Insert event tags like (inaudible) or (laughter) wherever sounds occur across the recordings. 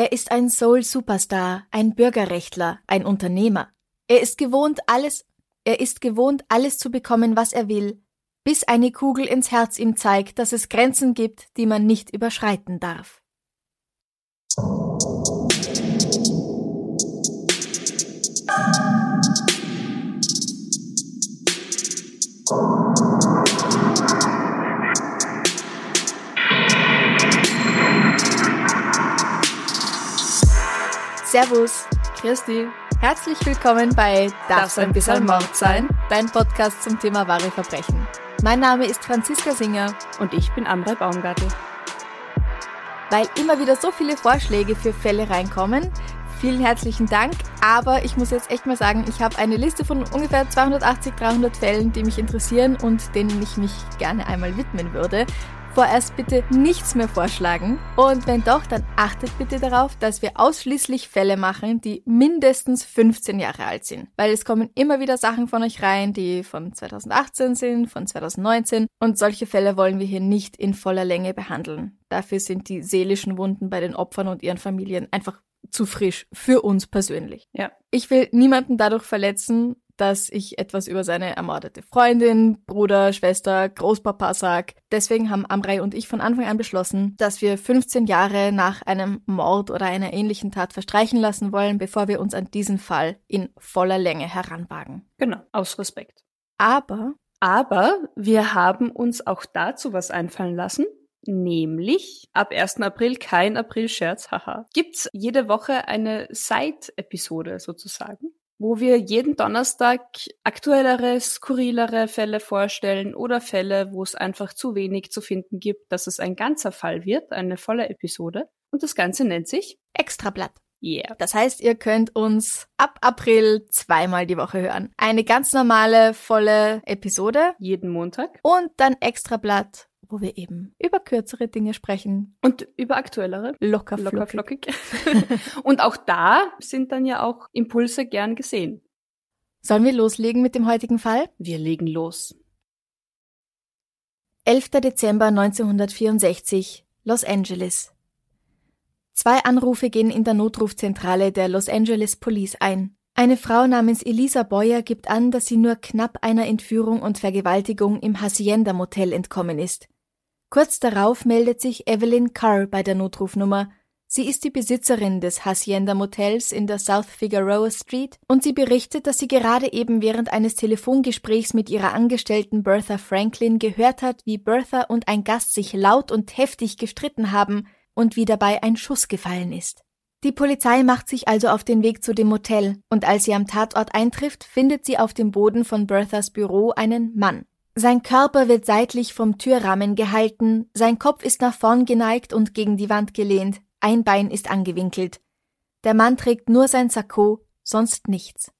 Er ist ein Soul-Superstar, ein Bürgerrechtler, ein Unternehmer. Er ist gewohnt, alles, er ist gewohnt, alles zu bekommen, was er will, bis eine Kugel ins Herz ihm zeigt, dass es Grenzen gibt, die man nicht überschreiten darf. Servus, Christi. Herzlich willkommen bei Darf's ein bisschen Mord sein? Dein Podcast zum Thema wahre Verbrechen. Mein Name ist Franziska Singer Und ich bin Amrei Baumgartel. weil immer wieder so viele Vorschläge für Fälle reinkommen. Vielen herzlichen Dank, aber ich muss jetzt echt mal sagen, ich habe eine Liste von ungefähr 280, 300 Fällen, die mich interessieren und denen ich mich gerne einmal widmen würde. Vorerst bitte nichts mehr vorschlagen und wenn doch, dann achtet bitte darauf, dass wir ausschließlich Fälle machen, die mindestens 15 Jahre alt sind, weil es kommen immer wieder Sachen von euch rein, die von 2018 sind, von 2019 und solche Fälle wollen wir hier nicht in voller Länge behandeln. Dafür sind die seelischen Wunden bei den Opfern und ihren Familien einfach zu frisch für uns persönlich. Ja. Ich will niemanden dadurch verletzen, dass ich etwas über seine ermordete Freundin, Bruder, Schwester, Großpapa sag. Deswegen haben Amrei und ich von Anfang an beschlossen, dass wir 15 Jahre nach einem Mord oder einer ähnlichen Tat verstreichen lassen wollen, bevor wir uns an diesen Fall in voller Länge heranwagen. Genau, aus Respekt. Aber Aber wir haben uns auch dazu was einfallen lassen. Nämlich ab 1. April kein April-Scherz, haha. Gibt's jede Woche eine Side-Episode sozusagen, wo wir jeden Donnerstag aktuellere, skurrilere Fälle vorstellen oder Fälle, wo es einfach zu wenig zu finden gibt, dass es ein ganzer Fall wird, eine volle Episode. Und das Ganze nennt sich Extrablatt. Yeah. Das heißt, ihr könnt uns ab April zweimal die Woche hören. Eine ganz normale, volle Episode Jeden Montag. und dann Extrablatt, wo wir eben über kürzere Dinge sprechen. Und über aktuellere. Locker, Locker flockig. flockig. (laughs) Und auch da sind dann ja auch Impulse gern gesehen. Sollen wir loslegen mit dem heutigen Fall? Wir legen los. 11. Dezember 1964, Los Angeles. Zwei Anrufe gehen in der Notrufzentrale der Los Angeles Police ein. Eine Frau namens Elisa Boyer gibt an, dass sie nur knapp einer Entführung und Vergewaltigung im Hacienda Motel entkommen ist. Kurz darauf meldet sich Evelyn Carr bei der Notrufnummer. Sie ist die Besitzerin des Hacienda Motels in der South Figueroa Street und sie berichtet, dass sie gerade eben während eines Telefongesprächs mit ihrer Angestellten Bertha Franklin gehört hat, wie Bertha und ein Gast sich laut und heftig gestritten haben und wie dabei ein Schuss gefallen ist. Die Polizei macht sich also auf den Weg zu dem Motel und als sie am Tatort eintrifft, findet sie auf dem Boden von Berthas Büro einen Mann. Sein Körper wird seitlich vom Türrahmen gehalten, sein Kopf ist nach vorn geneigt und gegen die Wand gelehnt, ein Bein ist angewinkelt. Der Mann trägt nur sein Sakko, sonst nichts.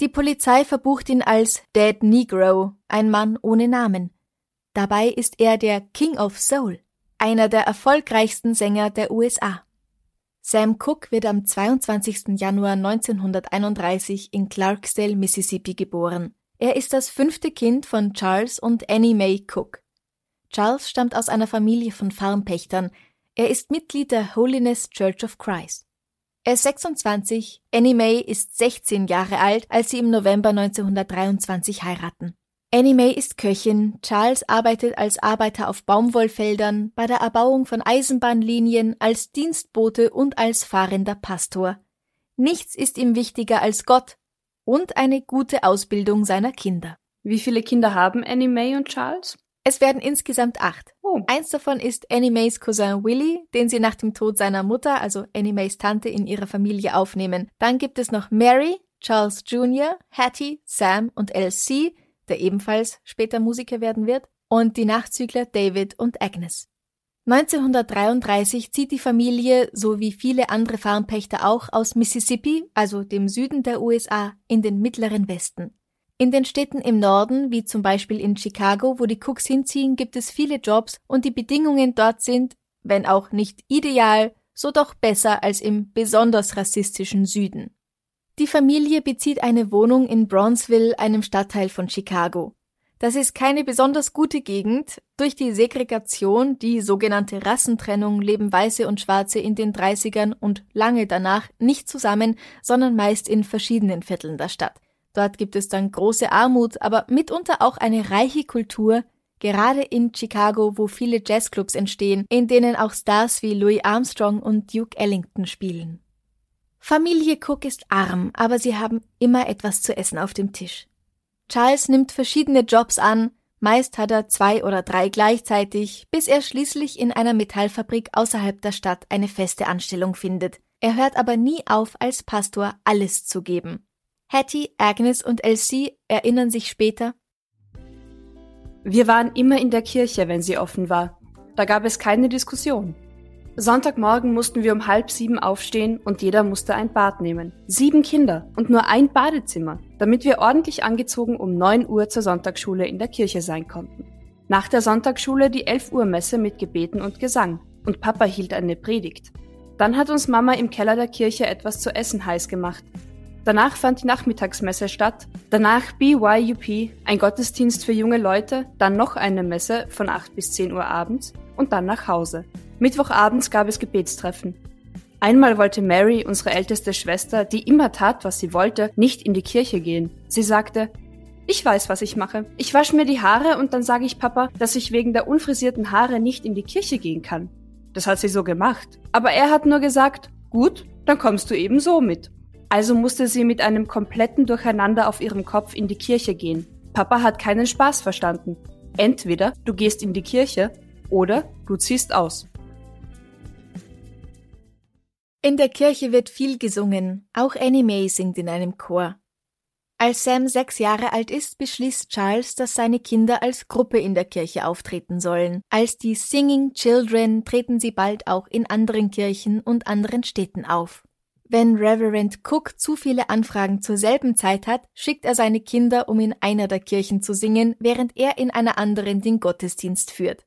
Die Polizei verbucht ihn als Dead Negro, ein Mann ohne Namen. Dabei ist er der King of Soul, einer der erfolgreichsten Sänger der USA. Sam Cooke wird am 22. Januar 1931 in Clarksdale, Mississippi geboren. Er ist das fünfte Kind von Charles und Annie Mae Cook. Charles stammt aus einer Familie von Farmpächtern. Er ist Mitglied der Holiness Church of Christ. Er ist 26, Annie Mae ist 16 Jahre alt, als sie im November 1923 heiraten. Annie Mae ist Köchin, Charles arbeitet als Arbeiter auf Baumwollfeldern, bei der Erbauung von Eisenbahnlinien, als Dienstbote und als fahrender Pastor. Nichts ist ihm wichtiger als Gott und eine gute Ausbildung seiner Kinder. Wie viele Kinder haben Annie Mae und Charles? Es werden insgesamt acht. Oh, Eins davon ist Annie Mays Cousin Willie, den sie nach dem Tod seiner Mutter, also Annie Mays Tante, in ihre Familie aufnehmen. Dann gibt es noch Mary, Charles Jr., Hattie, Sam und Elsie, der ebenfalls später Musiker werden wird, und die Nachzügler David und Agnes. 1933 zieht die Familie, so wie viele andere Farmpächter auch, aus Mississippi, also dem Süden der USA, in den mittleren Westen. In den Städten im Norden, wie zum Beispiel in Chicago, wo die Cooks hinziehen, gibt es viele Jobs und die Bedingungen dort sind, wenn auch nicht ideal, so doch besser als im besonders rassistischen Süden. Die Familie bezieht eine Wohnung in Bronzeville, einem Stadtteil von Chicago. Das ist keine besonders gute Gegend. Durch die Segregation, die sogenannte Rassentrennung, leben Weiße und Schwarze in den 30ern und lange danach nicht zusammen, sondern meist in verschiedenen Vierteln der Stadt. Dort gibt es dann große Armut, aber mitunter auch eine reiche Kultur, gerade in Chicago, wo viele Jazzclubs entstehen, in denen auch Stars wie Louis Armstrong und Duke Ellington spielen. Familie Cook ist arm, aber sie haben immer etwas zu essen auf dem Tisch. Charles nimmt verschiedene Jobs an, meist hat er zwei oder drei gleichzeitig, bis er schließlich in einer Metallfabrik außerhalb der Stadt eine feste Anstellung findet. Er hört aber nie auf, als Pastor alles zu geben. Hattie, Agnes und Elsie erinnern sich später, wir waren immer in der Kirche, wenn sie offen war. Da gab es keine Diskussion. Sonntagmorgen mussten wir um halb sieben aufstehen und jeder musste ein Bad nehmen. Sieben Kinder und nur ein Badezimmer, damit wir ordentlich angezogen um neun Uhr zur Sonntagsschule in der Kirche sein konnten. Nach der Sonntagsschule die elf Uhr Messe mit Gebeten und Gesang und Papa hielt eine Predigt. Dann hat uns Mama im Keller der Kirche etwas zu essen heiß gemacht Danach fand die Nachmittagsmesse statt, danach BYUP, ein Gottesdienst für junge Leute, dann noch eine Messe von 8 bis 10 Uhr abends und dann nach Hause. Mittwochabends gab es Gebetstreffen. Einmal wollte Mary, unsere älteste Schwester, die immer tat, was sie wollte, nicht in die Kirche gehen. Sie sagte, ich weiß, was ich mache. Ich wasche mir die Haare und dann sage ich Papa, dass ich wegen der unfrisierten Haare nicht in die Kirche gehen kann. Das hat sie so gemacht. Aber er hat nur gesagt, gut, dann kommst du eben so mit. Also musste sie mit einem kompletten Durcheinander auf ihrem Kopf in die Kirche gehen. Papa hat keinen Spaß verstanden. Entweder du gehst in die Kirche oder du ziehst aus. In der Kirche wird viel gesungen, auch Annie Mae singt in einem Chor. Als Sam sechs Jahre alt ist, beschließt Charles, dass seine Kinder als Gruppe in der Kirche auftreten sollen. Als die Singing Children treten sie bald auch in anderen Kirchen und anderen Städten auf. Wenn Reverend Cook zu viele Anfragen zur selben Zeit hat, schickt er seine Kinder, um in einer der Kirchen zu singen, während er in einer anderen den Gottesdienst führt.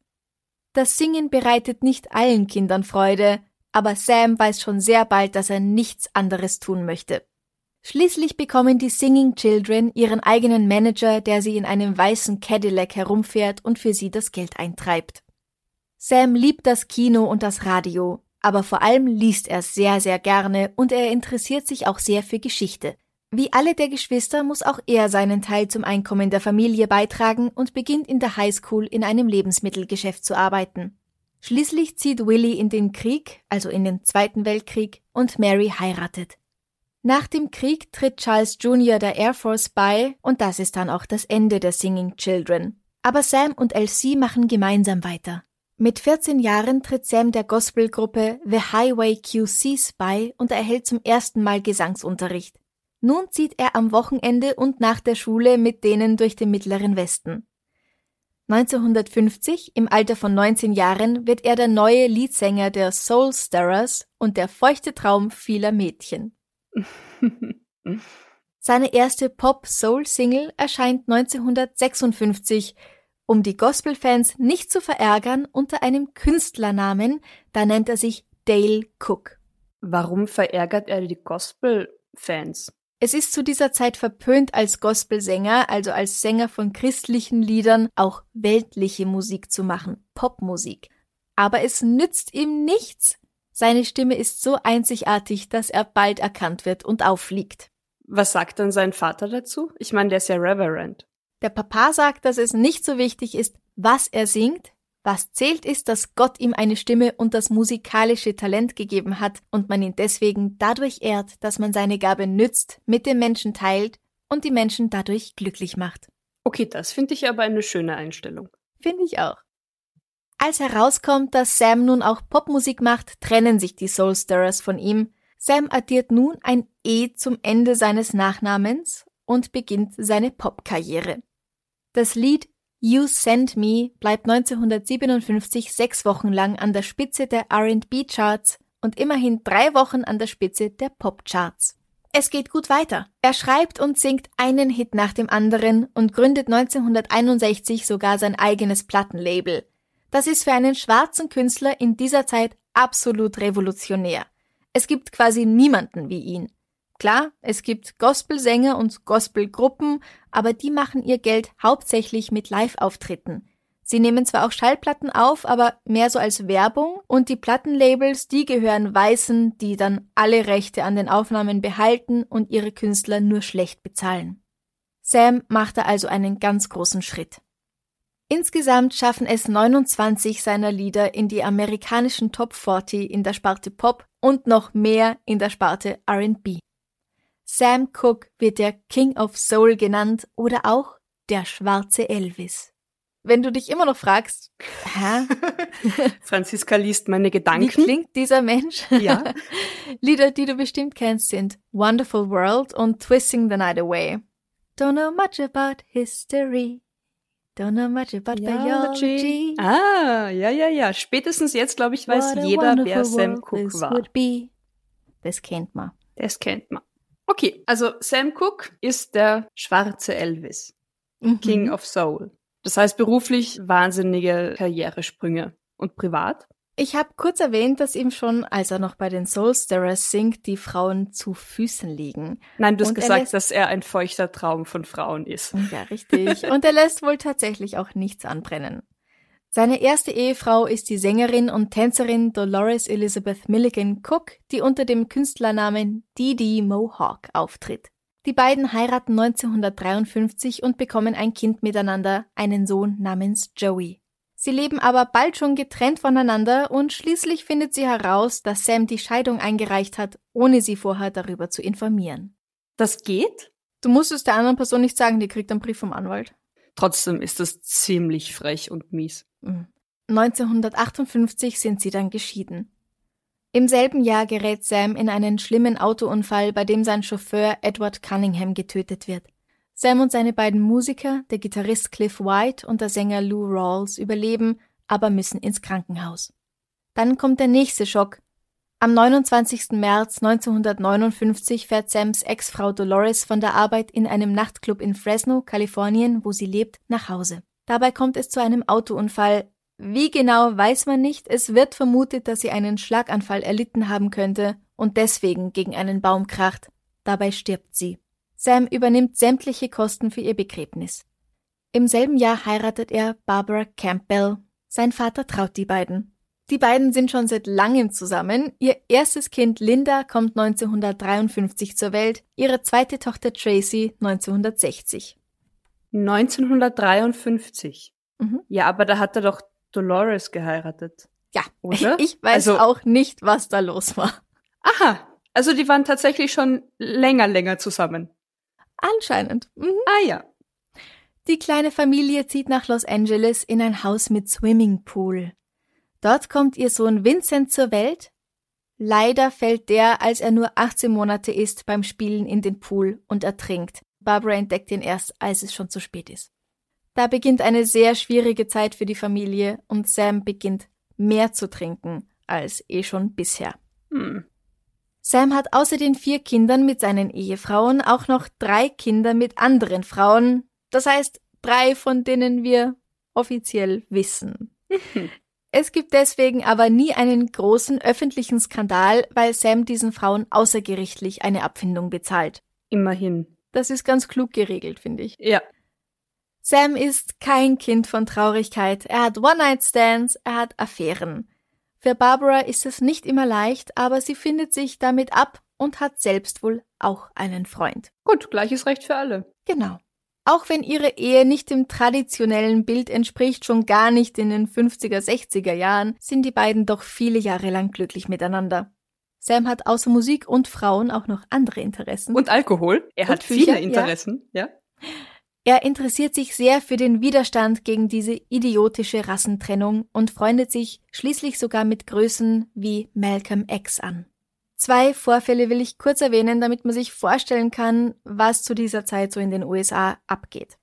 Das Singen bereitet nicht allen Kindern Freude, aber Sam weiß schon sehr bald, dass er nichts anderes tun möchte. Schließlich bekommen die Singing Children ihren eigenen Manager, der sie in einem weißen Cadillac herumfährt und für sie das Geld eintreibt. Sam liebt das Kino und das Radio, aber vor allem liest er sehr, sehr gerne und er interessiert sich auch sehr für Geschichte. Wie alle der Geschwister muss auch er seinen Teil zum Einkommen der Familie beitragen und beginnt in der Highschool in einem Lebensmittelgeschäft zu arbeiten. Schließlich zieht Willie in den Krieg, also in den Zweiten Weltkrieg, und Mary heiratet. Nach dem Krieg tritt Charles Jr. der Air Force bei und das ist dann auch das Ende der Singing Children. Aber Sam und Elsie machen gemeinsam weiter. Mit 14 Jahren tritt Sam der Gospelgruppe The Highway QCs bei und erhält zum ersten Mal Gesangsunterricht. Nun zieht er am Wochenende und nach der Schule mit denen durch den mittleren Westen. 1950, im Alter von 19 Jahren, wird er der neue Leadsänger der Soul Stirrers und der feuchte Traum vieler Mädchen. (laughs) Seine erste Pop-Soul-Single erscheint 1956 um die Gospelfans nicht zu verärgern, unter einem Künstlernamen, da nennt er sich Dale Cook. Warum verärgert er die Gospelfans? Es ist zu dieser Zeit verpönt, als Gospelsänger, also als Sänger von christlichen Liedern, auch weltliche Musik zu machen, Popmusik. Aber es nützt ihm nichts. Seine Stimme ist so einzigartig, dass er bald erkannt wird und auffliegt. Was sagt dann sein Vater dazu? Ich meine, der ist ja Reverend. Der Papa sagt, dass es nicht so wichtig ist, was er singt, was zählt ist, dass Gott ihm eine Stimme und das musikalische Talent gegeben hat und man ihn deswegen dadurch ehrt, dass man seine Gabe nützt, mit den Menschen teilt und die Menschen dadurch glücklich macht. Okay, das finde ich aber eine schöne Einstellung. Finde ich auch. Als herauskommt, dass Sam nun auch Popmusik macht, trennen sich die Soulstirrers von ihm. Sam addiert nun ein E zum Ende seines Nachnamens und beginnt seine Popkarriere. Das Lied You Send Me bleibt 1957 sechs Wochen lang an der Spitze der RB-Charts und immerhin drei Wochen an der Spitze der Pop-Charts. Es geht gut weiter. Er schreibt und singt einen Hit nach dem anderen und gründet 1961 sogar sein eigenes Plattenlabel. Das ist für einen schwarzen Künstler in dieser Zeit absolut revolutionär. Es gibt quasi niemanden wie ihn. Klar, es gibt Gospelsänger und Gospelgruppen, aber die machen ihr Geld hauptsächlich mit Live-Auftritten. Sie nehmen zwar auch Schallplatten auf, aber mehr so als Werbung und die Plattenlabels, die gehören Weißen, die dann alle Rechte an den Aufnahmen behalten und ihre Künstler nur schlecht bezahlen. Sam machte also einen ganz großen Schritt. Insgesamt schaffen es 29 seiner Lieder in die amerikanischen Top 40 in der Sparte Pop und noch mehr in der Sparte R&B. Sam Cooke wird der King of Soul genannt oder auch der schwarze Elvis. Wenn du dich immer noch fragst, hä? (laughs) Franziska liest meine Gedanken. Wie klingt dieser Mensch? Ja. (laughs) Lieder, die du bestimmt kennst, sind Wonderful World und Twisting the Night Away. Don't know much about history. Don't know much about biology. Ah, ja, ja, ja. Spätestens jetzt, glaube ich, weiß jeder, wer Sam Cooke war. Das kennt man. Das kennt man. Okay, also Sam Cooke ist der schwarze Elvis, Mhm. King of Soul. Das heißt beruflich wahnsinnige Karrieresprünge. Und privat? Ich habe kurz erwähnt, dass ihm schon, als er noch bei den Soulstirrers singt, die Frauen zu Füßen liegen. Nein, du hast Und er gesagt, lässt- dass er ein feuchter Traum von Frauen ist. Ja, richtig. Und er lässt wohl tatsächlich auch nichts anbrennen. Seine erste Ehefrau ist die Sängerin und Tänzerin Dolores Elizabeth Milligan Cook, die unter dem Künstlernamen Dee Mohawk auftritt. Die beiden heiraten 1953 und bekommen ein Kind miteinander, einen Sohn namens Joey. Sie leben aber bald schon getrennt voneinander und schließlich findet sie heraus, dass Sam die Scheidung eingereicht hat, ohne sie vorher darüber zu informieren. Das geht? Du musst es der anderen Person nicht sagen, die kriegt einen Brief vom Anwalt. Trotzdem ist das ziemlich frech und mies. Mhm. 1958 sind sie dann geschieden. Im selben Jahr gerät Sam in einen schlimmen Autounfall, bei dem sein Chauffeur Edward Cunningham getötet wird. Sam und seine beiden Musiker, der Gitarrist Cliff White und der Sänger Lou Rawls, überleben, aber müssen ins Krankenhaus. Dann kommt der nächste Schock. Am 29. März 1959 fährt Sams Ex-Frau Dolores von der Arbeit in einem Nachtclub in Fresno, Kalifornien, wo sie lebt, nach Hause. Dabei kommt es zu einem Autounfall. Wie genau weiß man nicht, es wird vermutet, dass sie einen Schlaganfall erlitten haben könnte und deswegen gegen einen Baum kracht. Dabei stirbt sie. Sam übernimmt sämtliche Kosten für ihr Begräbnis. Im selben Jahr heiratet er Barbara Campbell. Sein Vater traut die beiden. Die beiden sind schon seit langem zusammen. Ihr erstes Kind Linda kommt 1953 zur Welt, ihre zweite Tochter Tracy 1960. 1953. Mhm. Ja, aber da hat er doch Dolores geheiratet. Ja, Oder? (laughs) ich weiß Also- auch nicht, was da los war. Aha, also die waren tatsächlich schon länger, länger zusammen. Anscheinend. Mhm. Ah ja. Die kleine Familie zieht nach Los Angeles in ein Haus mit Swimmingpool. Dort kommt ihr Sohn Vincent zur Welt. Leider fällt der, als er nur 18 Monate ist, beim Spielen in den Pool und ertrinkt. Barbara entdeckt ihn erst, als es schon zu spät ist. Da beginnt eine sehr schwierige Zeit für die Familie und Sam beginnt mehr zu trinken als eh schon bisher. Hm. Sam hat außer den vier Kindern mit seinen Ehefrauen auch noch drei Kinder mit anderen Frauen. Das heißt, drei, von denen wir offiziell wissen. (laughs) Es gibt deswegen aber nie einen großen öffentlichen Skandal, weil Sam diesen Frauen außergerichtlich eine Abfindung bezahlt. Immerhin. Das ist ganz klug geregelt, finde ich. Ja. Sam ist kein Kind von Traurigkeit. Er hat One-Night-Stands, er hat Affären. Für Barbara ist es nicht immer leicht, aber sie findet sich damit ab und hat selbst wohl auch einen Freund. Gut, gleiches Recht für alle. Genau. Auch wenn ihre Ehe nicht dem traditionellen Bild entspricht, schon gar nicht in den 50er, 60er Jahren, sind die beiden doch viele Jahre lang glücklich miteinander. Sam hat außer Musik und Frauen auch noch andere Interessen. Und Alkohol. Er Und hat Bücher, viele Interessen, ja. Er interessiert sich sehr für den Widerstand gegen diese idiotische Rassentrennung und freundet sich schließlich sogar mit Größen wie Malcolm X an. Zwei Vorfälle will ich kurz erwähnen, damit man sich vorstellen kann, was zu dieser Zeit so in den USA abgeht.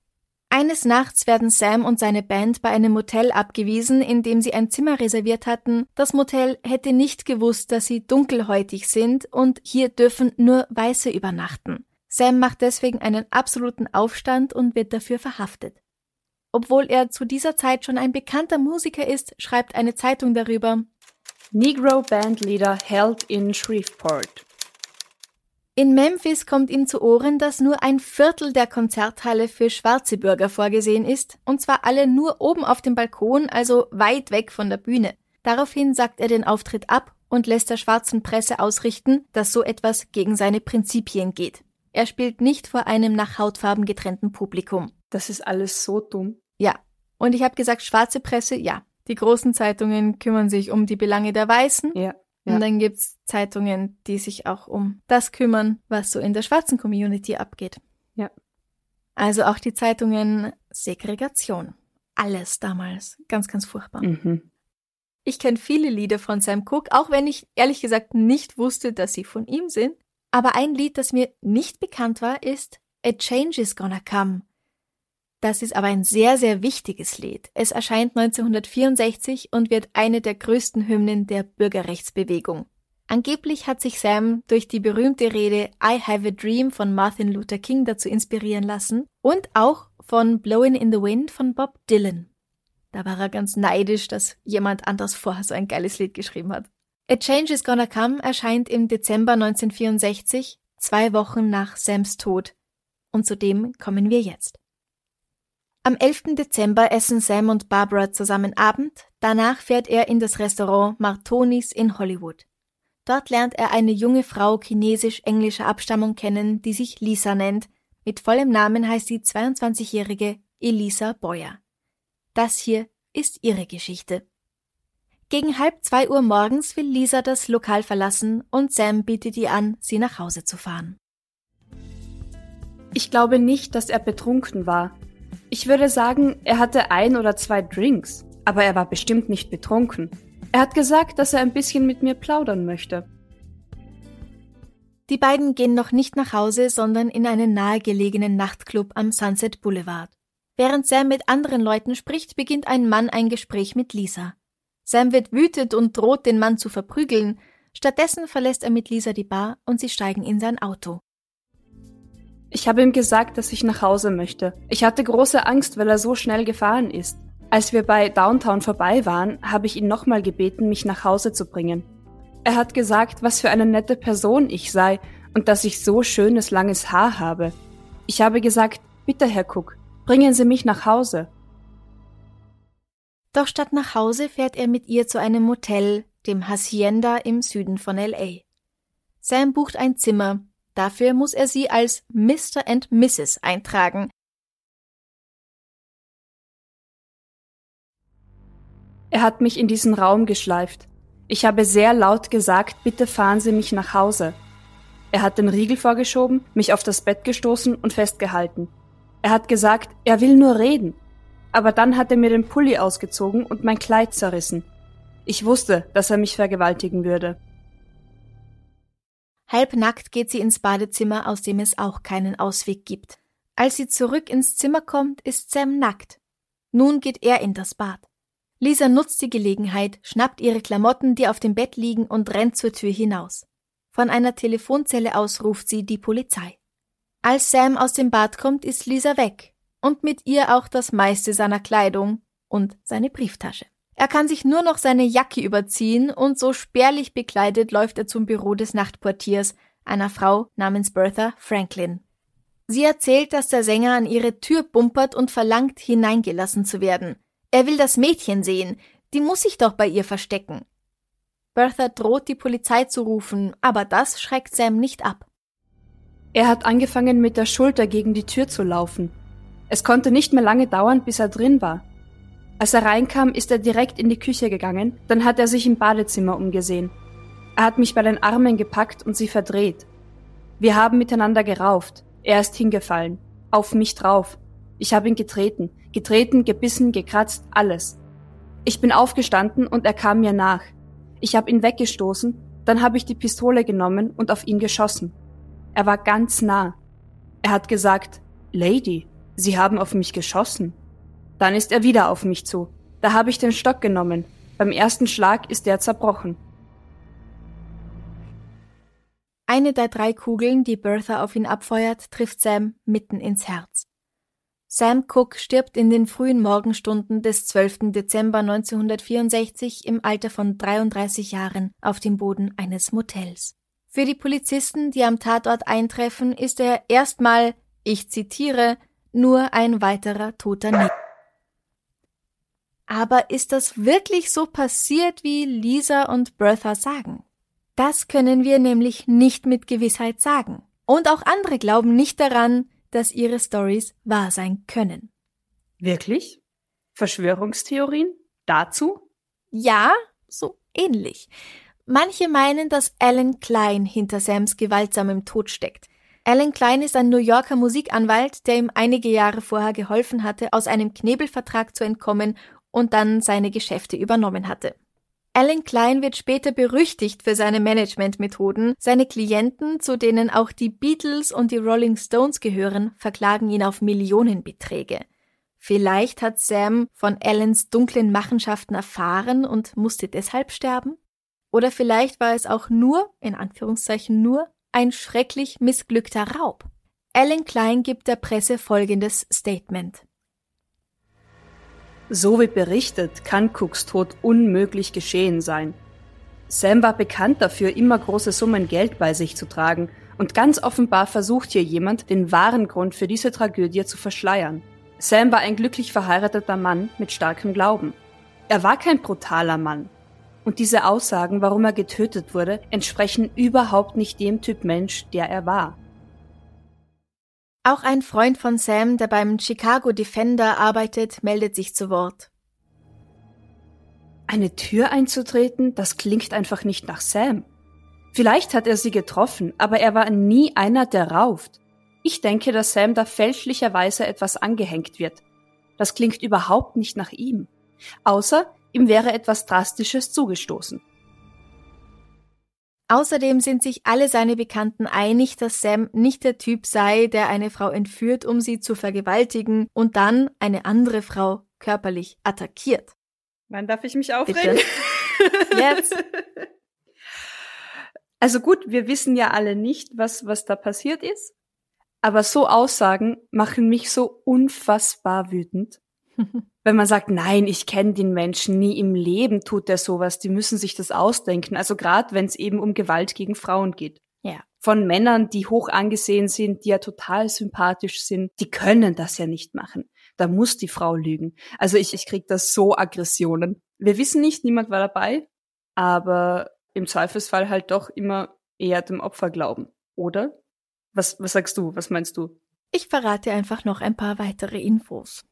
Eines Nachts werden Sam und seine Band bei einem Motel abgewiesen, in dem sie ein Zimmer reserviert hatten. Das Motel hätte nicht gewusst, dass sie dunkelhäutig sind und hier dürfen nur Weiße übernachten. Sam macht deswegen einen absoluten Aufstand und wird dafür verhaftet. Obwohl er zu dieser Zeit schon ein bekannter Musiker ist, schreibt eine Zeitung darüber Negro Bandleader held in Shreveport. In Memphis kommt ihm zu Ohren, dass nur ein Viertel der Konzerthalle für schwarze Bürger vorgesehen ist, und zwar alle nur oben auf dem Balkon, also weit weg von der Bühne. Daraufhin sagt er den Auftritt ab und lässt der schwarzen Presse ausrichten, dass so etwas gegen seine Prinzipien geht. Er spielt nicht vor einem nach Hautfarben getrennten Publikum. Das ist alles so dumm. Ja. Und ich habe gesagt, schwarze Presse, ja. Die großen Zeitungen kümmern sich um die Belange der Weißen. Ja. Ja. Und dann gibt's Zeitungen, die sich auch um das kümmern, was so in der schwarzen Community abgeht. Ja. Also auch die Zeitungen Segregation. Alles damals. Ganz, ganz furchtbar. Mhm. Ich kenne viele Lieder von Sam Cooke, auch wenn ich ehrlich gesagt nicht wusste, dass sie von ihm sind. Aber ein Lied, das mir nicht bekannt war, ist A Change is Gonna Come. Das ist aber ein sehr, sehr wichtiges Lied. Es erscheint 1964 und wird eine der größten Hymnen der Bürgerrechtsbewegung. Angeblich hat sich Sam durch die berühmte Rede I Have a Dream von Martin Luther King dazu inspirieren lassen und auch von Blowing in the Wind von Bob Dylan. Da war er ganz neidisch, dass jemand anders vorher so ein geiles Lied geschrieben hat. A Change is Gonna Come erscheint im Dezember 1964, zwei Wochen nach Sams Tod. Und zu dem kommen wir jetzt. Am 11. Dezember essen Sam und Barbara zusammen Abend, danach fährt er in das Restaurant Martonis in Hollywood. Dort lernt er eine junge Frau chinesisch-englischer Abstammung kennen, die sich Lisa nennt. Mit vollem Namen heißt sie 22-jährige Elisa Boyer. Das hier ist ihre Geschichte. Gegen halb zwei Uhr morgens will Lisa das Lokal verlassen und Sam bietet ihr an, sie nach Hause zu fahren. Ich glaube nicht, dass er betrunken war. Ich würde sagen, er hatte ein oder zwei Drinks, aber er war bestimmt nicht betrunken. Er hat gesagt, dass er ein bisschen mit mir plaudern möchte. Die beiden gehen noch nicht nach Hause, sondern in einen nahegelegenen Nachtclub am Sunset Boulevard. Während Sam mit anderen Leuten spricht, beginnt ein Mann ein Gespräch mit Lisa. Sam wird wütend und droht, den Mann zu verprügeln. Stattdessen verlässt er mit Lisa die Bar und sie steigen in sein Auto. Ich habe ihm gesagt, dass ich nach Hause möchte. Ich hatte große Angst, weil er so schnell gefahren ist. Als wir bei Downtown vorbei waren, habe ich ihn nochmal gebeten, mich nach Hause zu bringen. Er hat gesagt, was für eine nette Person ich sei und dass ich so schönes langes Haar habe. Ich habe gesagt, bitte, Herr Cook, bringen Sie mich nach Hause. Doch statt nach Hause fährt er mit ihr zu einem Motel, dem Hacienda im Süden von LA. Sam bucht ein Zimmer, Dafür muss er sie als Mr. and Mrs. eintragen. Er hat mich in diesen Raum geschleift. Ich habe sehr laut gesagt, bitte fahren Sie mich nach Hause. Er hat den Riegel vorgeschoben, mich auf das Bett gestoßen und festgehalten. Er hat gesagt, er will nur reden. Aber dann hat er mir den Pulli ausgezogen und mein Kleid zerrissen. Ich wusste, dass er mich vergewaltigen würde. Halbnackt geht sie ins Badezimmer, aus dem es auch keinen Ausweg gibt. Als sie zurück ins Zimmer kommt, ist Sam nackt. Nun geht er in das Bad. Lisa nutzt die Gelegenheit, schnappt ihre Klamotten, die auf dem Bett liegen, und rennt zur Tür hinaus. Von einer Telefonzelle aus ruft sie die Polizei. Als Sam aus dem Bad kommt, ist Lisa weg und mit ihr auch das meiste seiner Kleidung und seine Brieftasche. Er kann sich nur noch seine Jacke überziehen und so spärlich bekleidet läuft er zum Büro des Nachtportiers, einer Frau namens Bertha Franklin. Sie erzählt, dass der Sänger an ihre Tür bumpert und verlangt, hineingelassen zu werden. Er will das Mädchen sehen, die muss sich doch bei ihr verstecken. Bertha droht, die Polizei zu rufen, aber das schreckt Sam nicht ab. Er hat angefangen, mit der Schulter gegen die Tür zu laufen. Es konnte nicht mehr lange dauern, bis er drin war. Als er reinkam, ist er direkt in die Küche gegangen, dann hat er sich im Badezimmer umgesehen. Er hat mich bei den Armen gepackt und sie verdreht. Wir haben miteinander gerauft. Er ist hingefallen. Auf mich drauf. Ich habe ihn getreten. Getreten, gebissen, gekratzt, alles. Ich bin aufgestanden und er kam mir nach. Ich habe ihn weggestoßen, dann habe ich die Pistole genommen und auf ihn geschossen. Er war ganz nah. Er hat gesagt, Lady, Sie haben auf mich geschossen. Dann ist er wieder auf mich zu. Da habe ich den Stock genommen. Beim ersten Schlag ist er zerbrochen. Eine der drei Kugeln, die Bertha auf ihn abfeuert, trifft Sam mitten ins Herz. Sam Cook stirbt in den frühen Morgenstunden des 12. Dezember 1964 im Alter von 33 Jahren auf dem Boden eines Motels. Für die Polizisten, die am Tatort eintreffen, ist er erstmal, ich zitiere, nur ein weiterer toter Nick. Aber ist das wirklich so passiert, wie Lisa und Bertha sagen? Das können wir nämlich nicht mit Gewissheit sagen. Und auch andere glauben nicht daran, dass ihre Stories wahr sein können. Wirklich? Verschwörungstheorien? Dazu? Ja, so ähnlich. Manche meinen, dass Alan Klein hinter Sams gewaltsamem Tod steckt. Alan Klein ist ein New Yorker Musikanwalt, der ihm einige Jahre vorher geholfen hatte, aus einem Knebelvertrag zu entkommen und dann seine Geschäfte übernommen hatte. Alan Klein wird später berüchtigt für seine Managementmethoden. Seine Klienten, zu denen auch die Beatles und die Rolling Stones gehören, verklagen ihn auf Millionenbeträge. Vielleicht hat Sam von Allens dunklen Machenschaften erfahren und musste deshalb sterben? Oder vielleicht war es auch nur, in Anführungszeichen nur, ein schrecklich missglückter Raub. Alan Klein gibt der Presse folgendes Statement. So wie berichtet, kann Cooks Tod unmöglich geschehen sein. Sam war bekannt dafür, immer große Summen Geld bei sich zu tragen, und ganz offenbar versucht hier jemand, den wahren Grund für diese Tragödie zu verschleiern. Sam war ein glücklich verheirateter Mann mit starkem Glauben. Er war kein brutaler Mann. Und diese Aussagen, warum er getötet wurde, entsprechen überhaupt nicht dem Typ Mensch, der er war. Auch ein Freund von Sam, der beim Chicago Defender arbeitet, meldet sich zu Wort. Eine Tür einzutreten, das klingt einfach nicht nach Sam. Vielleicht hat er sie getroffen, aber er war nie einer, der rauft. Ich denke, dass Sam da fälschlicherweise etwas angehängt wird. Das klingt überhaupt nicht nach ihm. Außer ihm wäre etwas Drastisches zugestoßen. Außerdem sind sich alle seine Bekannten einig, dass Sam nicht der Typ sei, der eine Frau entführt, um sie zu vergewaltigen und dann eine andere Frau körperlich attackiert. Wann darf ich mich aufregen? Bitte. (laughs) Jetzt. Also gut, wir wissen ja alle nicht, was, was da passiert ist. Aber so Aussagen machen mich so unfassbar wütend. Wenn man sagt, nein, ich kenne den Menschen, nie im Leben tut er sowas, die müssen sich das ausdenken. Also gerade wenn es eben um Gewalt gegen Frauen geht. Ja. Von Männern, die hoch angesehen sind, die ja total sympathisch sind, die können das ja nicht machen. Da muss die Frau lügen. Also ich, ich krieg da so Aggressionen. Wir wissen nicht, niemand war dabei, aber im Zweifelsfall halt doch immer eher dem Opfer glauben, oder? Was, was sagst du? Was meinst du? Ich verrate einfach noch ein paar weitere Infos.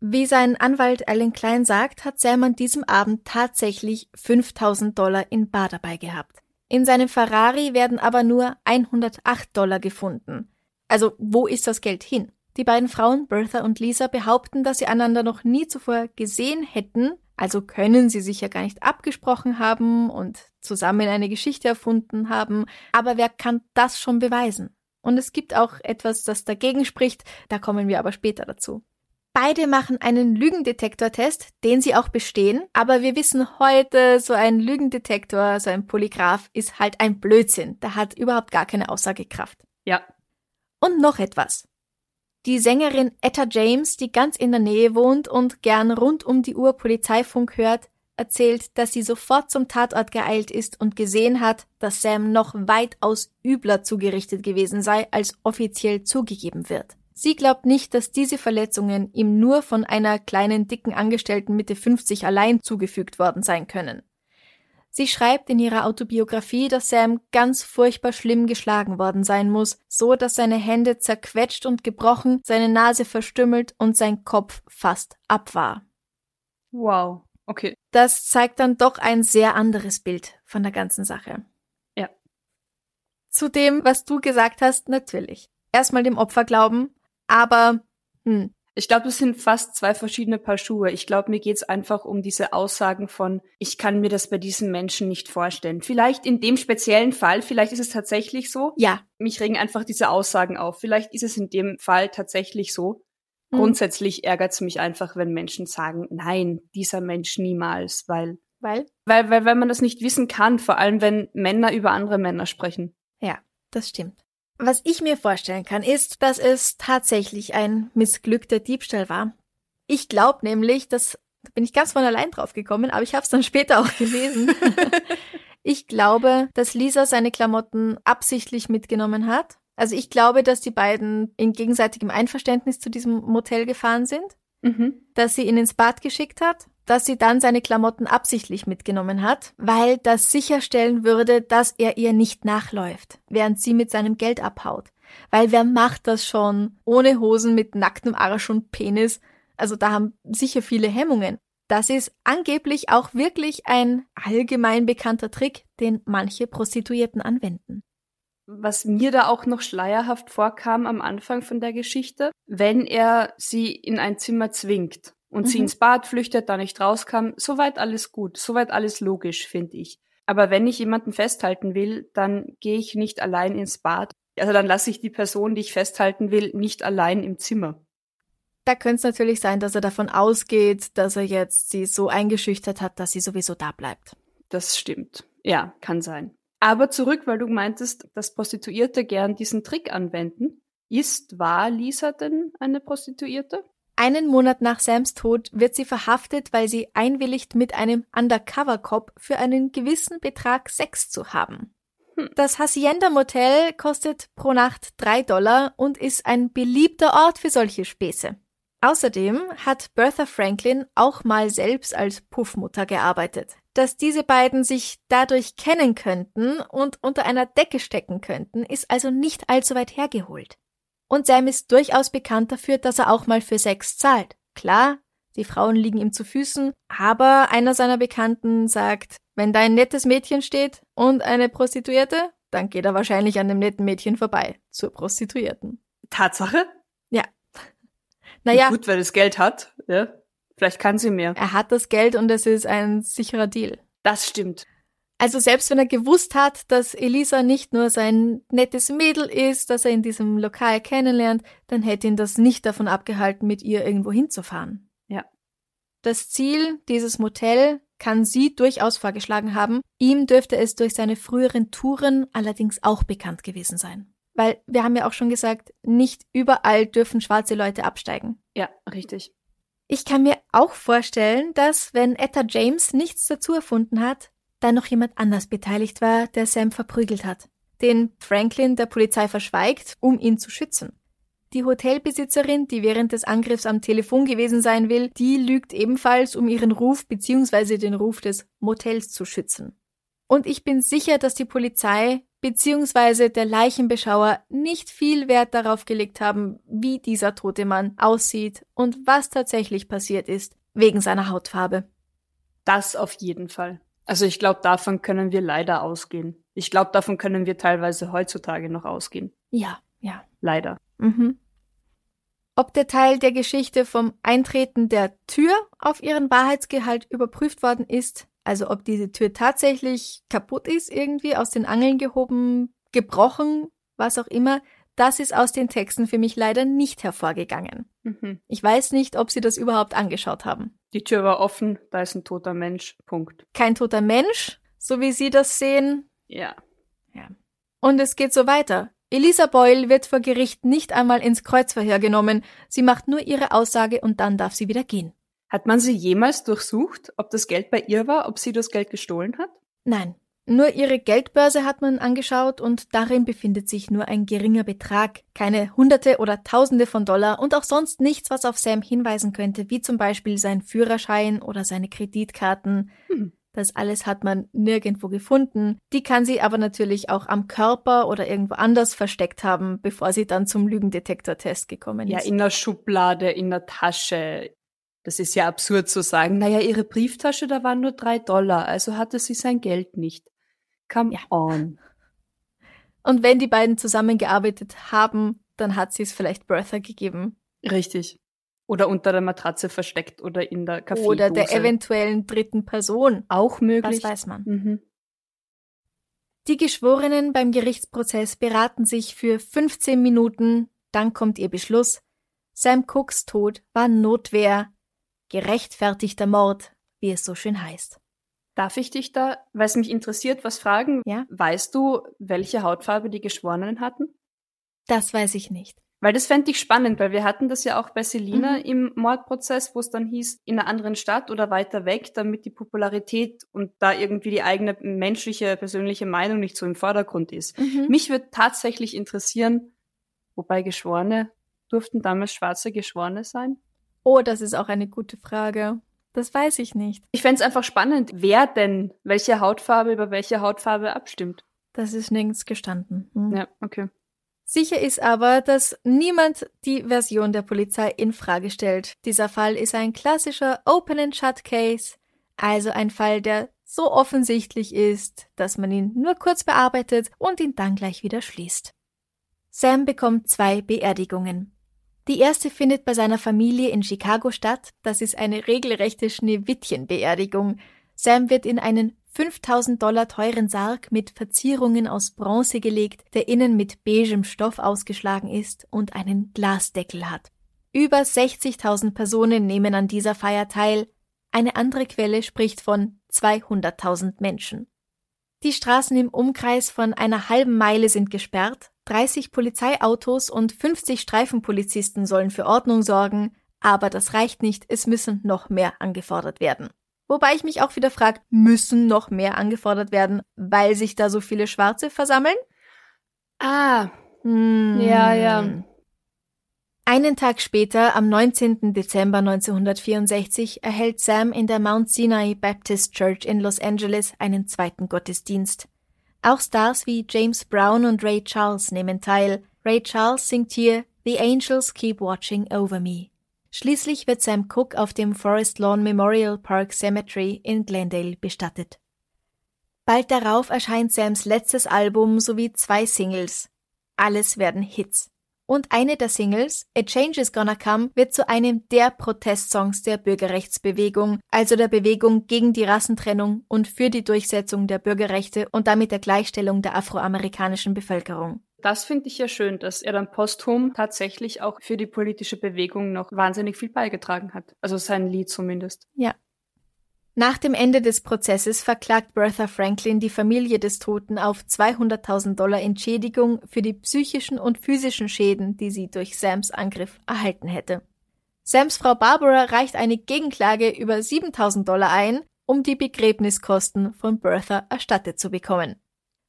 Wie sein Anwalt Alan Klein sagt, hat Sam diesem Abend tatsächlich 5000 Dollar in Bar dabei gehabt. In seinem Ferrari werden aber nur 108 Dollar gefunden. Also wo ist das Geld hin? Die beiden Frauen, Bertha und Lisa, behaupten, dass sie einander noch nie zuvor gesehen hätten, also können sie sich ja gar nicht abgesprochen haben und zusammen eine Geschichte erfunden haben, aber wer kann das schon beweisen? Und es gibt auch etwas, das dagegen spricht, da kommen wir aber später dazu. Beide machen einen Lügendetektortest, den sie auch bestehen, aber wir wissen heute, so ein Lügendetektor, so ein Polygraph ist halt ein Blödsinn. Der hat überhaupt gar keine Aussagekraft. Ja. Und noch etwas. Die Sängerin Etta James, die ganz in der Nähe wohnt und gern rund um die Uhr Polizeifunk hört, erzählt, dass sie sofort zum Tatort geeilt ist und gesehen hat, dass Sam noch weitaus übler zugerichtet gewesen sei, als offiziell zugegeben wird. Sie glaubt nicht, dass diese Verletzungen ihm nur von einer kleinen dicken Angestellten Mitte 50 allein zugefügt worden sein können. Sie schreibt in ihrer Autobiografie, dass Sam ganz furchtbar schlimm geschlagen worden sein muss, so dass seine Hände zerquetscht und gebrochen, seine Nase verstümmelt und sein Kopf fast ab war. Wow, okay. Das zeigt dann doch ein sehr anderes Bild von der ganzen Sache. Ja. Zu dem, was du gesagt hast, natürlich. Erstmal dem Opfer glauben, aber hm. Ich glaube, es sind fast zwei verschiedene Paar Schuhe. Ich glaube, mir geht's einfach um diese Aussagen von, ich kann mir das bei diesen Menschen nicht vorstellen. Vielleicht in dem speziellen Fall, vielleicht ist es tatsächlich so. Ja. Mich regen einfach diese Aussagen auf. Vielleicht ist es in dem Fall tatsächlich so. Mhm. Grundsätzlich ärgert es mich einfach, wenn Menschen sagen, nein, dieser Mensch niemals, weil weil? Weil, weil, weil man das nicht wissen kann, vor allem wenn Männer über andere Männer sprechen. Ja, das stimmt. Was ich mir vorstellen kann, ist, dass es tatsächlich ein missglückter Diebstahl war. Ich glaube nämlich, dass, da bin ich ganz von allein drauf gekommen, aber ich habe es dann später auch gelesen. (laughs) ich glaube, dass Lisa seine Klamotten absichtlich mitgenommen hat. Also ich glaube, dass die beiden in gegenseitigem Einverständnis zu diesem Motel gefahren sind, mhm. dass sie ihn ins Bad geschickt hat dass sie dann seine Klamotten absichtlich mitgenommen hat, weil das sicherstellen würde, dass er ihr nicht nachläuft, während sie mit seinem Geld abhaut. Weil wer macht das schon ohne Hosen mit nacktem Arsch und Penis? Also da haben sicher viele Hemmungen. Das ist angeblich auch wirklich ein allgemein bekannter Trick, den manche Prostituierten anwenden. Was mir da auch noch schleierhaft vorkam am Anfang von der Geschichte, wenn er sie in ein Zimmer zwingt und mhm. sie ins Bad flüchtet, da nicht rauskam. Soweit alles gut, soweit alles logisch, finde ich. Aber wenn ich jemanden festhalten will, dann gehe ich nicht allein ins Bad. Also dann lasse ich die Person, die ich festhalten will, nicht allein im Zimmer. Da könnte es natürlich sein, dass er davon ausgeht, dass er jetzt sie so eingeschüchtert hat, dass sie sowieso da bleibt. Das stimmt. Ja, kann sein. Aber zurück, weil du meintest, dass Prostituierte gern diesen Trick anwenden. Ist, war Lisa denn eine Prostituierte? Einen Monat nach Sams Tod wird sie verhaftet, weil sie einwilligt, mit einem Undercover-Cop für einen gewissen Betrag Sex zu haben. Hm. Das Hacienda Motel kostet pro Nacht drei Dollar und ist ein beliebter Ort für solche Späße. Außerdem hat Bertha Franklin auch mal selbst als Puffmutter gearbeitet. Dass diese beiden sich dadurch kennen könnten und unter einer Decke stecken könnten, ist also nicht allzu weit hergeholt. Und Sam ist durchaus bekannt dafür, dass er auch mal für Sex zahlt. Klar, die Frauen liegen ihm zu Füßen, aber einer seiner Bekannten sagt, wenn da ein nettes Mädchen steht und eine Prostituierte, dann geht er wahrscheinlich an dem netten Mädchen vorbei, zur Prostituierten. Tatsache? Ja. (laughs) Naja. Gut, weil es Geld hat, ja. Vielleicht kann sie mehr. Er hat das Geld und es ist ein sicherer Deal. Das stimmt. Also selbst wenn er gewusst hat, dass Elisa nicht nur sein nettes Mädel ist, das er in diesem Lokal kennenlernt, dann hätte ihn das nicht davon abgehalten, mit ihr irgendwo hinzufahren. Ja. Das Ziel dieses Motel kann sie durchaus vorgeschlagen haben. Ihm dürfte es durch seine früheren Touren allerdings auch bekannt gewesen sein. Weil wir haben ja auch schon gesagt, nicht überall dürfen schwarze Leute absteigen. Ja, richtig. Ich kann mir auch vorstellen, dass wenn Etta James nichts dazu erfunden hat, da noch jemand anders beteiligt war, der Sam verprügelt hat, den Franklin der Polizei verschweigt, um ihn zu schützen. Die Hotelbesitzerin, die während des Angriffs am Telefon gewesen sein will, die lügt ebenfalls, um ihren Ruf bzw. den Ruf des Motels zu schützen. Und ich bin sicher, dass die Polizei bzw. der Leichenbeschauer nicht viel Wert darauf gelegt haben, wie dieser tote Mann aussieht und was tatsächlich passiert ist, wegen seiner Hautfarbe. Das auf jeden Fall. Also ich glaube, davon können wir leider ausgehen. Ich glaube, davon können wir teilweise heutzutage noch ausgehen. Ja, ja. Leider. Mhm. Ob der Teil der Geschichte vom Eintreten der Tür auf ihren Wahrheitsgehalt überprüft worden ist, also ob diese Tür tatsächlich kaputt ist, irgendwie aus den Angeln gehoben, gebrochen, was auch immer, das ist aus den Texten für mich leider nicht hervorgegangen. Mhm. Ich weiß nicht, ob Sie das überhaupt angeschaut haben. Die Tür war offen, da ist ein toter Mensch. Punkt. Kein toter Mensch, so wie Sie das sehen. Ja. Ja. Und es geht so weiter. Elisa Boyle wird vor Gericht nicht einmal ins Kreuzverhör genommen. Sie macht nur ihre Aussage und dann darf sie wieder gehen. Hat man sie jemals durchsucht, ob das Geld bei ihr war, ob sie das Geld gestohlen hat? Nein. Nur ihre Geldbörse hat man angeschaut und darin befindet sich nur ein geringer Betrag, keine Hunderte oder Tausende von Dollar und auch sonst nichts, was auf Sam hinweisen könnte, wie zum Beispiel sein Führerschein oder seine Kreditkarten. Hm. Das alles hat man nirgendwo gefunden. Die kann sie aber natürlich auch am Körper oder irgendwo anders versteckt haben, bevor sie dann zum Lügendetektortest gekommen ist. Ja, in der Schublade, in der Tasche. Das ist ja absurd zu sagen. Naja, ihre Brieftasche, da waren nur drei Dollar, also hatte sie sein Geld nicht. Come ja. on. Und wenn die beiden zusammengearbeitet haben, dann hat sie es vielleicht Bertha gegeben. Richtig. Oder unter der Matratze versteckt oder in der Kaffeedose. Oder der eventuellen dritten Person. Auch möglich. Das weiß man. Mhm. Die Geschworenen beim Gerichtsprozess beraten sich für 15 Minuten, dann kommt ihr Beschluss. Sam Cooks Tod war Notwehr, gerechtfertigter Mord, wie es so schön heißt. Darf ich dich da, weil es mich interessiert, was fragen? Ja. Weißt du, welche Hautfarbe die Geschworenen hatten? Das weiß ich nicht. Weil das fände ich spannend, weil wir hatten das ja auch bei Selina Mhm. im Mordprozess, wo es dann hieß, in einer anderen Stadt oder weiter weg, damit die Popularität und da irgendwie die eigene menschliche, persönliche Meinung nicht so im Vordergrund ist. Mhm. Mich würde tatsächlich interessieren, wobei Geschworene, durften damals schwarze Geschworene sein? Oh, das ist auch eine gute Frage. Das weiß ich nicht. Ich fände es einfach spannend, wer denn welche Hautfarbe über welche Hautfarbe abstimmt. Das ist nirgends gestanden. Hm. Ja, okay. Sicher ist aber, dass niemand die Version der Polizei in Frage stellt. Dieser Fall ist ein klassischer Open and Shut Case, also ein Fall, der so offensichtlich ist, dass man ihn nur kurz bearbeitet und ihn dann gleich wieder schließt. Sam bekommt zwei Beerdigungen. Die erste findet bei seiner Familie in Chicago statt. Das ist eine regelrechte Schneewittchenbeerdigung. Sam wird in einen 5000 Dollar teuren Sarg mit Verzierungen aus Bronze gelegt, der innen mit beigem Stoff ausgeschlagen ist und einen Glasdeckel hat. Über 60.000 Personen nehmen an dieser Feier teil. Eine andere Quelle spricht von 200.000 Menschen. Die Straßen im Umkreis von einer halben Meile sind gesperrt, 30 Polizeiautos und 50 Streifenpolizisten sollen für Ordnung sorgen, aber das reicht nicht, es müssen noch mehr angefordert werden. Wobei ich mich auch wieder frage, müssen noch mehr angefordert werden, weil sich da so viele Schwarze versammeln? Ah, Hm. Ja, ja. Einen Tag später, am 19. Dezember 1964, erhält Sam in der Mount Sinai Baptist Church in Los Angeles einen zweiten Gottesdienst. Auch Stars wie James Brown und Ray Charles nehmen teil. Ray Charles singt hier The Angels Keep Watching Over Me. Schließlich wird Sam Cooke auf dem Forest Lawn Memorial Park Cemetery in Glendale bestattet. Bald darauf erscheint Sams letztes Album sowie zwei Singles. Alles werden Hits. Und eine der Singles, A Change is Gonna Come, wird zu einem der Protestsongs der Bürgerrechtsbewegung, also der Bewegung gegen die Rassentrennung und für die Durchsetzung der Bürgerrechte und damit der Gleichstellung der afroamerikanischen Bevölkerung. das finde ich ja schön, dass er dann posthum tatsächlich auch für die politische Bewegung noch wahnsinnig viel beigetragen hat. Also sein Lied zumindest. Ja. Nach dem Ende des Prozesses verklagt Bertha Franklin die Familie des Toten auf 200.000 Dollar Entschädigung für die psychischen und physischen Schäden, die sie durch Sams Angriff erhalten hätte. Sams Frau Barbara reicht eine Gegenklage über 7.000 Dollar ein, um die Begräbniskosten von Bertha erstattet zu bekommen.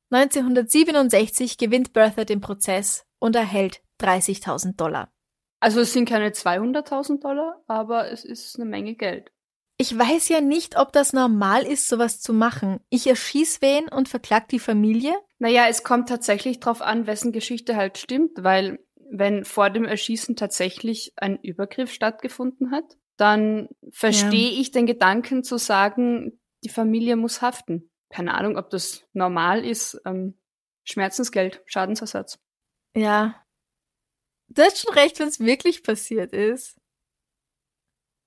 1967 gewinnt Bertha den Prozess und erhält 30.000 Dollar. Also es sind keine 200.000 Dollar, aber es ist eine Menge Geld. Ich weiß ja nicht, ob das normal ist, sowas zu machen. Ich erschieß wen und verklag die Familie? Naja, es kommt tatsächlich drauf an, wessen Geschichte halt stimmt, weil wenn vor dem Erschießen tatsächlich ein Übergriff stattgefunden hat, dann verstehe ich den Gedanken zu sagen, die Familie muss haften. Keine Ahnung, ob das normal ist. Ähm, Schmerzensgeld, Schadensersatz. Ja. Du hast schon recht, wenn es wirklich passiert ist.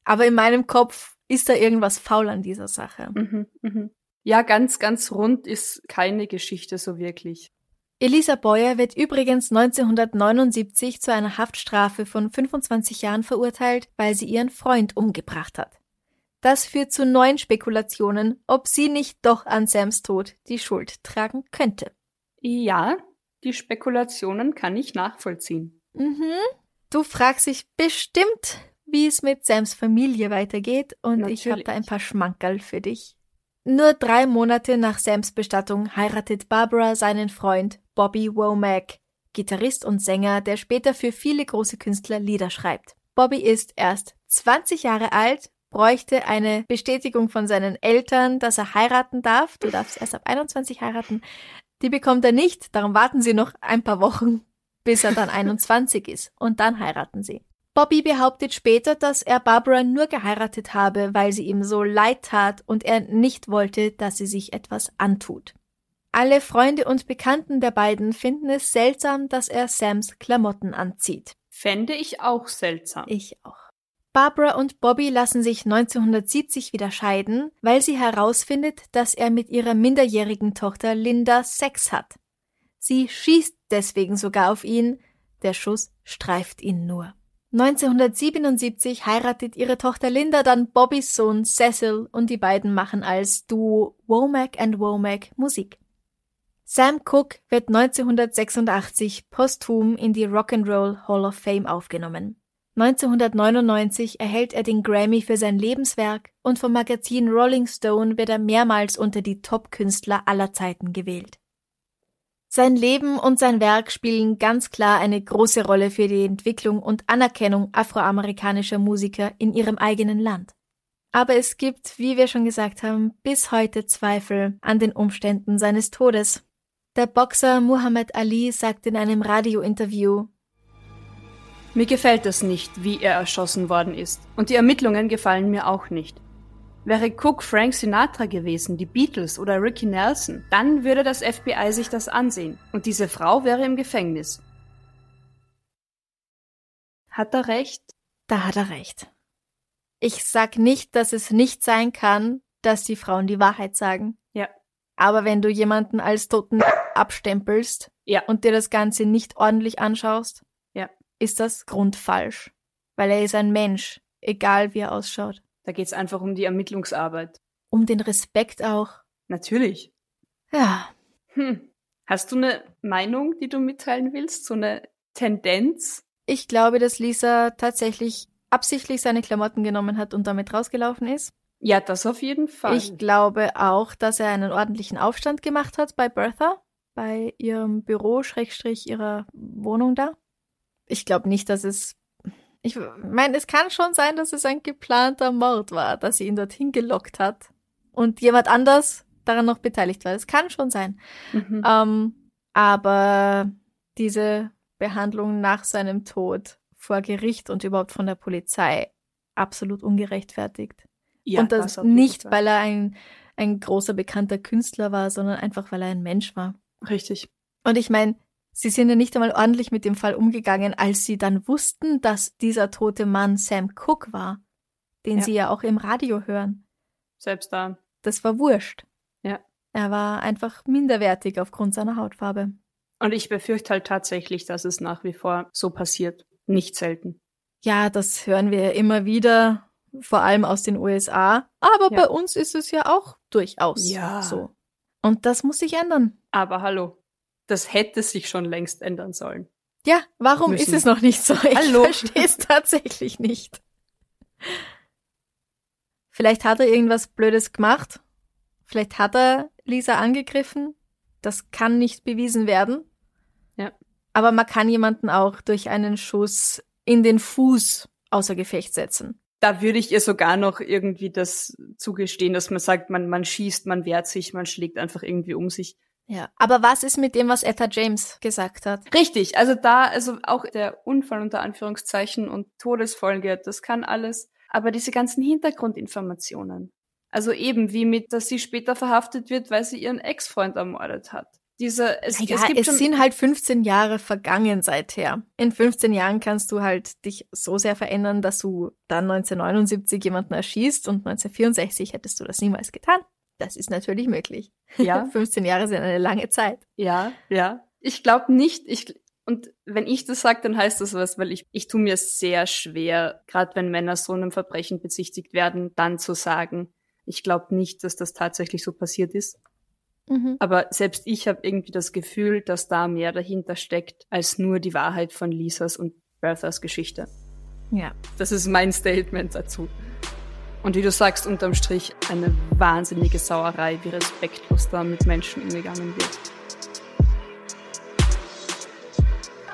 Aber in meinem Kopf ist da irgendwas faul an dieser Sache. Mhm, mhm. Ja, ganz, ganz rund ist keine Geschichte so wirklich. Elisa Boyer wird übrigens 1979 zu einer Haftstrafe von 25 Jahren verurteilt, weil sie ihren Freund umgebracht hat. Das führt zu neuen Spekulationen, ob sie nicht doch an Sams Tod die Schuld tragen könnte. Ja, die Spekulationen kann ich nachvollziehen. Mhm. Du fragst dich bestimmt, wie es mit Sams Familie weitergeht und ich habe Natürlich. da ein paar Schmankerl für dich. Nur drei Monate nach Sams Bestattung heiratet Barbara seinen Freund Bobby Womack, Gitarrist und Sänger, der später für viele große Künstler Lieder schreibt. Bobby ist erst 20 Jahre alt, bräuchte eine Bestätigung von seinen Eltern, dass er heiraten darf. Du darfst erst ab 21 heiraten. Die bekommt er nicht, darum warten sie noch ein paar Wochen, bis er dann 21 ist und dann heiraten sie. Bobby behauptet später, dass er Barbara nur geheiratet habe, weil sie ihm so leid tat und er nicht wollte, dass sie sich etwas antut. Alle Freunde und Bekannten der beiden finden es seltsam, dass er Sams Klamotten anzieht. Fände ich auch seltsam. Ich auch. Barbara und Bobby lassen sich 1970 wieder scheiden, weil sie herausfindet, dass er mit ihrer minderjährigen Tochter Linda Sex hat. Sie schießt deswegen sogar auf ihn, der Schuss streift ihn nur. 1977 heiratet ihre Tochter Linda dann Bobbys Sohn Cecil und die beiden machen als Duo Womack and Womack Musik. Sam Cooke wird 1986 posthum in die Rock'n'Roll Hall of Fame aufgenommen. 1999 erhält er den Grammy für sein Lebenswerk und vom Magazin Rolling Stone wird er mehrmals unter die Top-Künstler aller Zeiten gewählt. Sein Leben und sein Werk spielen ganz klar eine große Rolle für die Entwicklung und Anerkennung afroamerikanischer Musiker in ihrem eigenen Land. Aber es gibt, wie wir schon gesagt haben, bis heute Zweifel an den Umständen seines Todes. Der Boxer Muhammad Ali sagt in einem Radiointerview, Mir gefällt es nicht, wie er erschossen worden ist, und die Ermittlungen gefallen mir auch nicht. Wäre Cook Frank Sinatra gewesen, die Beatles oder Ricky Nelson, dann würde das FBI sich das ansehen und diese Frau wäre im Gefängnis. Hat er recht? Da hat er recht. Ich sag nicht, dass es nicht sein kann, dass die Frauen die Wahrheit sagen. Ja. Aber wenn du jemanden als toten abstempelst Ja. und dir das Ganze nicht ordentlich anschaust, Ja. ist das grundfalsch. Weil er ist ein Mensch, egal wie er ausschaut. Da geht's einfach um die Ermittlungsarbeit. Um den Respekt auch. Natürlich. Ja, Hm. Hast du eine Meinung, die du mitteilen willst? So eine Tendenz? ich glaube, dass Lisa tatsächlich absichtlich seine Klamotten genommen hat und damit rausgelaufen ist. Ja, das auf jeden Fall. Ich glaube auch, dass er einen ordentlichen Aufstand gemacht hat bei Bertha, bei ihrem Büro, Schrägstrich ihrer Wohnung da. Ich glaube nicht, dass es. Ich meine, es kann schon sein, dass es ein geplanter Mord war, dass sie ihn dorthin gelockt hat und jemand anders daran noch beteiligt war. Es kann schon sein. mhm. Ähm, aber diese Behandlung nach seinem Tod vor Gericht und überhaupt von der Polizei absolut ungerechtfertigt. ja, und das, jeden nicht, weil er ein, ein großer bekannter Künstler war, sondern einfach, weil er ein Mensch war. Richtig. Und ich meine, sie sind ja nicht einmal ordentlich mit dem Fall umgegangen, als sie dann wussten, dass dieser tote Mann Sam Cooke war, den Ja. sie ja auch im Radio hören. Selbst da. Das war wurscht. Ja. Er war einfach minderwertig aufgrund seiner Hautfarbe. Und ich befürchte halt tatsächlich, dass es nach wie vor so passiert. Nicht selten. Ja, das hören wir immer wieder, vor allem aus den USA. Aber Ja. bei uns ist es ja auch durchaus Ja. so. Und das muss sich ändern. Aber hallo, das hätte sich schon längst ändern sollen. Ja, warum Müssen. ist es noch nicht so? Ich Hallo. verstehe es tatsächlich nicht. Vielleicht hat er irgendwas Blödes gemacht. Vielleicht hat er Lisa angegriffen. Das kann nicht bewiesen werden. Ja. Aber man kann jemanden auch durch einen Schuss in den Fuß außer Gefecht setzen. Da würde ich ihr sogar noch irgendwie das zugestehen, dass man sagt, man, man schießt, man wehrt sich, man schlägt einfach irgendwie um sich. Ja. Aber was ist mit dem, was Etta James gesagt hat? Richtig, also da, also auch der Unfall unter Anführungszeichen und Todesfolge, das kann alles. Aber diese ganzen Hintergrundinformationen. Also eben wie mit, dass sie später verhaftet wird, weil sie ihren Ex-Freund ermordet hat. Diese, es, ja, es gibt es schon, sind halt 15 Jahre vergangen seither. In 15 Jahren kannst du halt dich so sehr verändern, dass du dann 1979 jemanden erschießt und 1964 hättest du das niemals getan. Das ist natürlich möglich. ja, (laughs) 15 Jahre sind eine lange Zeit. ja, ja. Ich glaube nicht, ich, und wenn ich das sage, dann heißt das was, weil ich, ich tue mir sehr schwer, gerade wenn Männer so einem Verbrechen bezichtigt werden, dann zu sagen, ich glaube nicht, dass das tatsächlich so passiert ist. Mhm. Aber selbst ich habe irgendwie das Gefühl, dass da mehr dahinter steckt, als nur die Wahrheit von Lisas und Berthas Geschichte. Ja. Das ist mein Statement dazu. Und wie du sagst, unterm Strich eine wahnsinnige Sauerei, wie respektlos da mit Menschen umgegangen wird.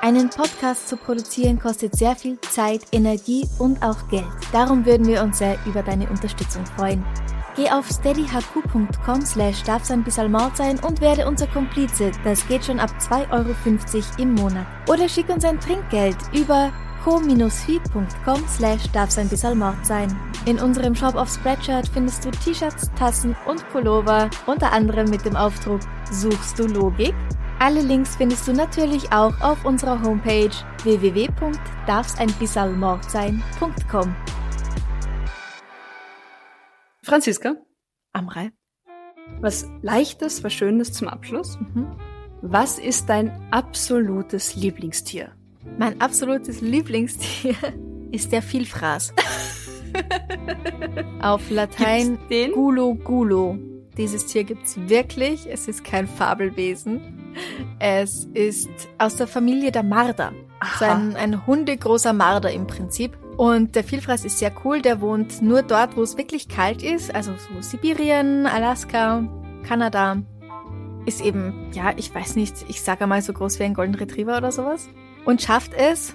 Einen Podcast zu produzieren kostet sehr viel Zeit, Energie und auch Geld. Darum würden wir uns sehr über deine Unterstützung freuen. Geh auf steadyhq.com slash darf sein bisschen Mord sein und werde unser Komplize. Das geht schon ab 2,50 Euro im Monat. Oder schick uns ein Trinkgeld über co-fi.com slash darf sein bisschen Mord sein. In unserem Shop auf Spreadshirt findest du T-Shirts, Tassen und Pullover, unter anderem mit dem Aufdruck Suchst du Logik? Alle Links findest du natürlich auch auf unserer Homepage www.darfseinbissalmordsein.com. Franziska, Amrei. was Leichtes, was Schönes zum Abschluss. Mhm. Was ist dein absolutes Lieblingstier? Mein absolutes Lieblingstier (laughs) ist der Vielfraß. (laughs) Auf Latein Gulo Gulo. Dieses Tier gibt's wirklich. Es ist kein Fabelwesen. Es ist aus der Familie der Marder. So ein, ein hundegroßer Marder im Prinzip. Und der Vielfraß ist sehr cool. Der wohnt nur dort, wo es wirklich kalt ist. Also so Sibirien, Alaska, Kanada. Ist eben, ja, ich weiß nicht, ich sage mal so groß wie ein Golden Retriever oder sowas. Und schafft es,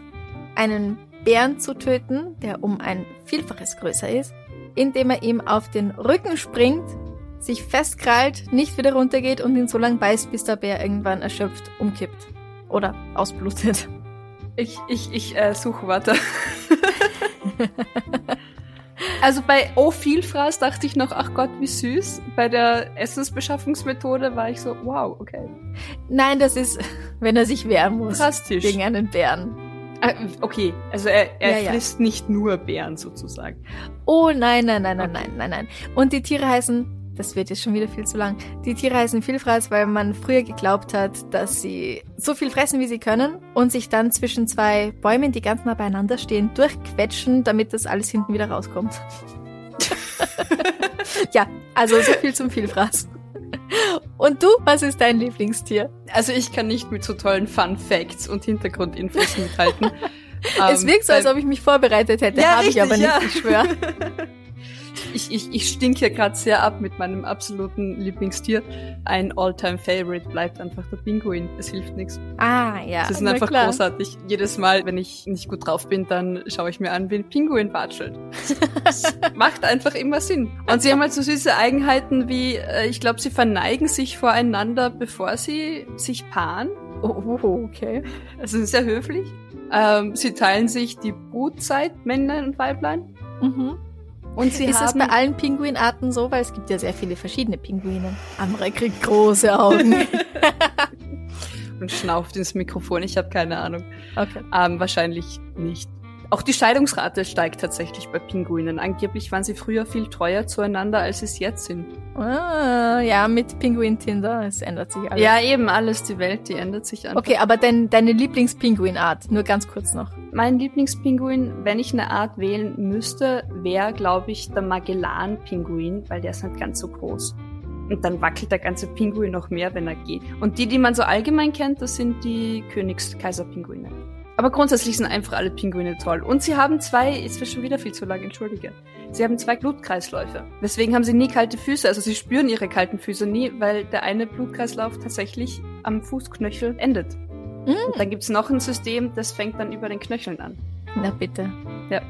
einen Bären zu töten, der um ein Vielfaches größer ist, indem er ihm auf den Rücken springt, sich festkrallt, nicht wieder runtergeht und ihn so lang beißt, bis der Bär irgendwann erschöpft umkippt. Oder ausblutet. Ich, ich, ich äh, suche weiter. (laughs) also bei Oh Vielfraß dachte ich noch, ach Gott, wie süß. Bei der Essensbeschaffungsmethode war ich so, wow, okay. Nein, das ist, wenn er sich wehren muss. Drastisch. Gegen einen Bären. Ah, okay, also er, er Ja, ja. frisst nicht nur Bären sozusagen. Oh nein, nein, nein, nein, nein, nein, nein. Und die Tiere heißen, das wird jetzt schon wieder viel zu lang, die Tiere heißen Vielfraß, weil man früher geglaubt hat, dass sie so viel fressen, wie sie können und sich dann zwischen zwei Bäumen, die ganz nah beieinander stehen, durchquetschen, damit das alles hinten wieder rauskommt. (laughs) ja, also so viel zum Vielfraß. Und du, was ist dein Lieblingstier? Also ich kann nicht mit so tollen Fun Facts und Hintergrundinfos mithalten. (laughs) es wirkt so, als ob ich mich vorbereitet hätte, habe ich aber nicht, ja. ich schwöre. (laughs) Ich, ich, ich stinke gerade sehr ab mit meinem absoluten Lieblingstier. Ein All-Time-Favorite bleibt einfach der Pinguin. Es hilft nichts. Ah, ja. Sie sind einfach klar. großartig. Jedes Mal, wenn ich nicht gut drauf bin, dann schaue ich mir an, wie ein Pinguin watschelt. Das (laughs) macht einfach immer Sinn. Und sie haben halt so süße Eigenheiten wie, äh, ich glaube, sie verneigen sich voreinander, bevor sie sich paaren. Oh, oh, okay. Also sehr höflich. Ähm, sie teilen sich die Brutzeit, Männlein und Weiblein. Mhm. Und sie ist das bei allen Pinguinarten so? Weil es gibt ja sehr viele verschiedene Pinguine. Andere kriegt große Augen. (laughs) und schnauft ins Mikrofon. Ich habe keine Ahnung. okay. Ähm, wahrscheinlich nicht. Auch die Scheidungsrate steigt tatsächlich bei Pinguinen. Angeblich waren sie früher viel treuer zueinander, als sie es jetzt sind. Ah, ja, mit Pinguin-Tinder. Es ändert sich alles. Ja, eben alles, die Welt, die ändert sich einfach. Okay, aber dein, deine Lieblingspinguinart, nur ganz kurz noch. Mein Lieblingspinguin, wenn ich eine Art wählen müsste, wäre, glaube ich, der Magellan-Pinguin, weil der ist nicht ganz so groß. Und dann wackelt der ganze Pinguin noch mehr, wenn er geht. Und die, die man so allgemein kennt, das sind die Königskaiserpinguine. Aber grundsätzlich sind einfach alle Pinguine toll. Und sie haben zwei, jetzt wird schon wieder viel zu lang, entschuldige. Sie haben zwei Blutkreisläufe. Deswegen haben sie nie kalte Füße, also sie spüren ihre kalten Füße nie, weil der eine Blutkreislauf tatsächlich am Fußknöchel endet. Und dann gibt's noch ein System, das fängt dann über den Knöcheln an. Na bitte. Ja.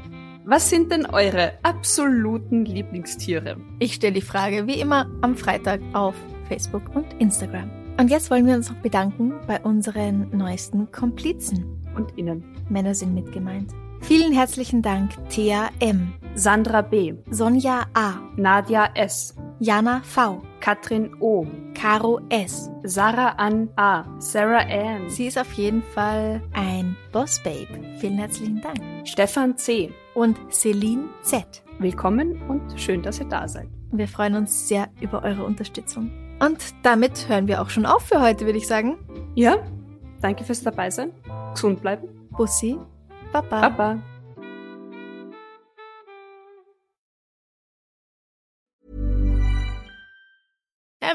Was sind denn eure absoluten Lieblingstiere? Ich stelle die Frage wie immer am Freitag auf Facebook und Instagram. Und jetzt wollen wir uns noch bedanken bei unseren neuesten Komplizen. Und innen. Männer sind mit gemeint. Vielen herzlichen Dank, Thea M., Sandra B., Sonja A., Nadia S., Jana V., Katrin O., Caro S. Sarah Ann A., Sarah Ann, Sie ist auf jeden Fall ein Boss Babe. Vielen herzlichen Dank. Stefan C. Und Celine Z. Willkommen und schön, dass ihr da seid. Wir freuen uns sehr über eure Unterstützung. Und damit hören wir auch schon auf für heute, würde ich sagen. Ja, danke fürs Dabeisein. Gesund bleiben. Bussi, Baba. Baba.